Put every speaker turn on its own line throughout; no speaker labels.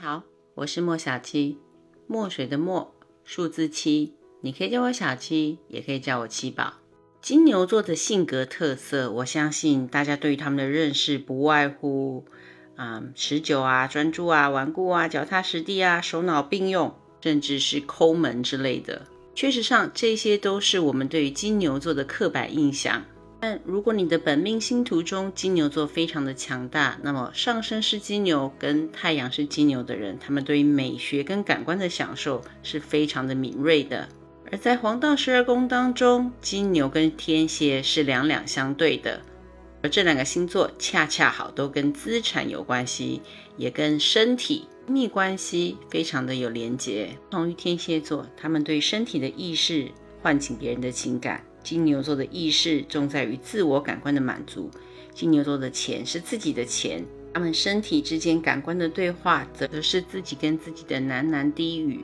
好，我是莫小七，墨水的墨，数字七，你可以叫我小七，也可以叫我七宝。金牛座的性格特色，我相信大家对于他们的认识不外乎，嗯，持久啊，专注啊，顽固啊，脚踏实地啊，手脑并用，甚至是抠门之类的。确实上，这些都是我们对于金牛座的刻板印象。但如果你的本命星图中金牛座非常的强大，那么上升是金牛跟太阳是金牛的人，他们对于美学跟感官的享受是非常的敏锐的。而在黄道十二宫当中，金牛跟天蝎是两两相对的，而这两个星座恰恰好都跟资产有关系，也跟身体密关系非常的有连结。同于天蝎座，他们对身体的意识唤醒别人的情感。金牛座的意识重在于自我感官的满足，金牛座的钱是自己的钱，他们身体之间感官的对话，则是自己跟自己的喃喃低语。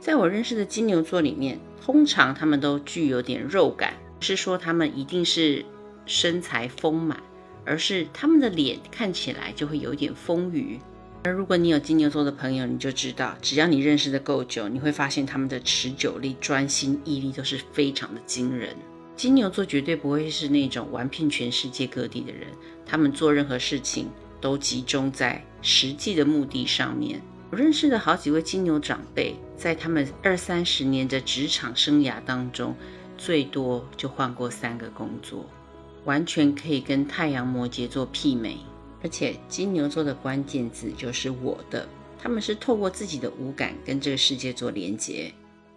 在我认识的金牛座里面，通常他们都具有点肉感，不是说他们一定是身材丰满，而是他们的脸看起来就会有点丰腴。而如果你有金牛座的朋友，你就知道，只要你认识的够久，你会发现他们的持久力、专心、毅力都是非常的惊人。金牛座绝对不会是那种玩遍全世界各地的人，他们做任何事情都集中在实际的目的上面。我认识的好几位金牛长辈，在他们二三十年的职场生涯当中，最多就换过三个工作，完全可以跟太阳摩羯座媲美。而且金牛座的关键字就是“我的”，他们是透过自己的五感跟这个世界做连接。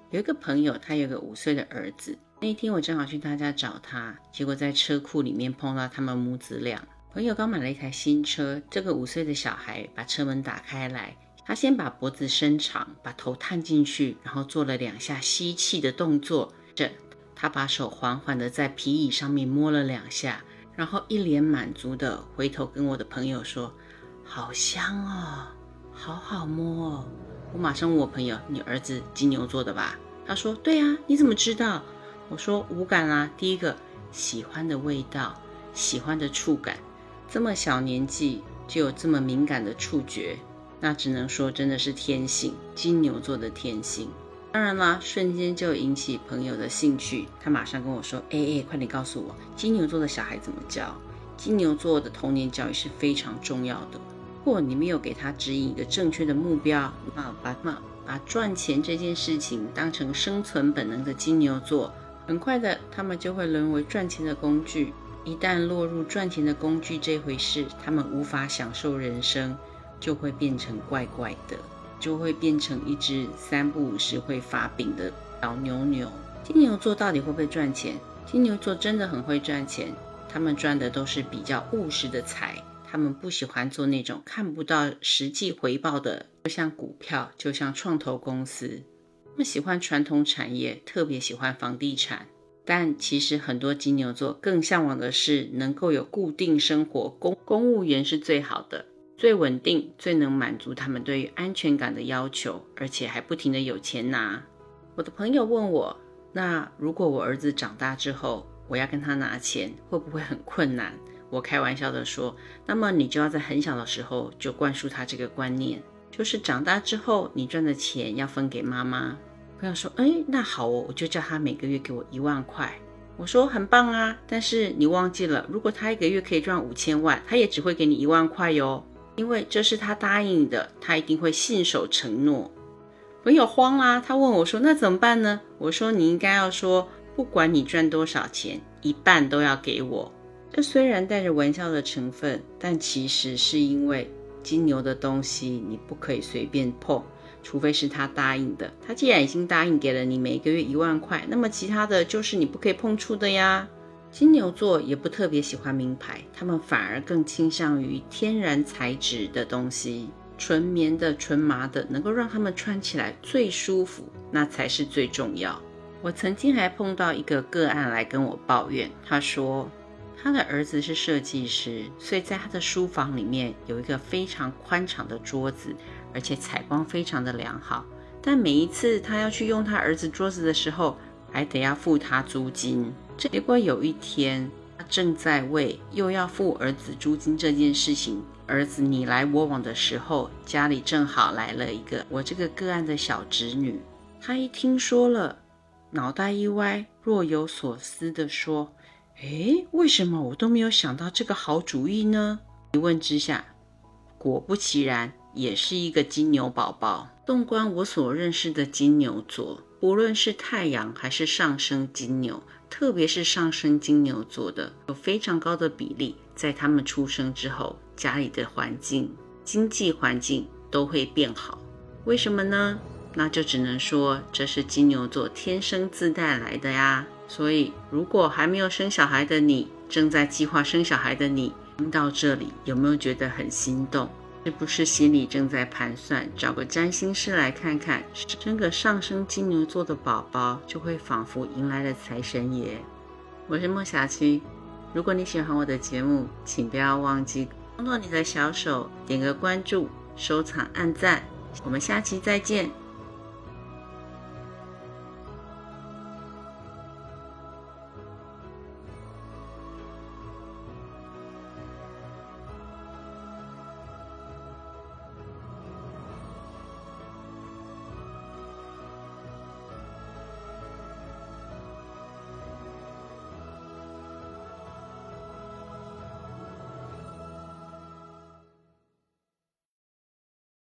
有一个朋友，他有个五岁的儿子。那一天我正好去他家找他，结果在车库里面碰到他们母子俩。朋友刚买了一台新车，这个五岁的小孩把车门打开来，他先把脖子伸长，把头探进去，然后做了两下吸气的动作。这，他把手缓缓的在皮椅上面摸了两下，然后一脸满足的回头跟我的朋友说：“好香哦，好好摸哦。”我马上问我朋友：“你儿子金牛座的吧？”他说：“对啊，你怎么知道？”我说五感啊，第一个喜欢的味道，喜欢的触感，这么小年纪就有这么敏感的触觉，那只能说真的是天性，金牛座的天性。当然啦，瞬间就引起朋友的兴趣，他马上跟我说：“哎哎，快点告诉我，金牛座的小孩怎么教？金牛座的童年教育是非常重要的。如果你没有给他指引一个正确的目标，那把那把赚钱这件事情当成生存本能的金牛座。”很快的，他们就会沦为赚钱的工具。一旦落入赚钱的工具这回事，他们无法享受人生，就会变成怪怪的，就会变成一只三不五时会发病的小牛牛。金牛座到底会不会赚钱？金牛座真的很会赚钱，他们赚的都是比较务实的财，他们不喜欢做那种看不到实际回报的，就像股票，就像创投公司。他们喜欢传统产业，特别喜欢房地产，但其实很多金牛座更向往的是能够有固定生活，公公务员是最好的，最稳定，最能满足他们对于安全感的要求，而且还不停的有钱拿。我的朋友问我，那如果我儿子长大之后，我要跟他拿钱，会不会很困难？我开玩笑的说，那么你就要在很小的时候就灌输他这个观念，就是长大之后你赚的钱要分给妈妈。朋友说：“哎，那好哦，我就叫他每个月给我一万块。”我说：“很棒啊，但是你忘记了，如果他一个月可以赚五千万，他也只会给你一万块哟，因为这是他答应的，他一定会信守承诺。”朋友慌啦，他问我说：“那怎么办呢？”我说：“你应该要说，不管你赚多少钱，一半都要给我。”这虽然带着玩笑的成分，但其实是因为金牛的东西你不可以随便碰。除非是他答应的，他既然已经答应给了你每个月一万块，那么其他的就是你不可以碰触的呀。金牛座也不特别喜欢名牌，他们反而更倾向于天然材质的东西，纯棉的、纯麻的，能够让他们穿起来最舒服，那才是最重要。我曾经还碰到一个个案来跟我抱怨，他说他的儿子是设计师，所以在他的书房里面有一个非常宽敞的桌子。而且采光非常的良好，但每一次他要去用他儿子桌子的时候，还得要付他租金。结果有一天，他正在为又要付儿子租金这件事情，儿子你来我往的时候，家里正好来了一个我这个个案的小侄女。他一听说了，脑袋一歪，若有所思地说：“诶，为什么我都没有想到这个好主意呢？”一问之下，果不其然，也是一个金牛宝宝。纵观我所认识的金牛座，不论是太阳还是上升金牛，特别是上升金牛座的，有非常高的比例，在他们出生之后，家里的环境、经济环境都会变好。为什么呢？那就只能说这是金牛座天生自带来的呀。所以，如果还没有生小孩的你，正在计划生小孩的你，听到这里有没有觉得很心动？是不是心里正在盘算，找个占星师来看看，生个上升金牛座的宝宝，就会仿佛迎来了财神爷？我是莫小七，如果你喜欢我的节目，请不要忘记动动你的小手，点个关注、收藏、按赞。我们下期再见。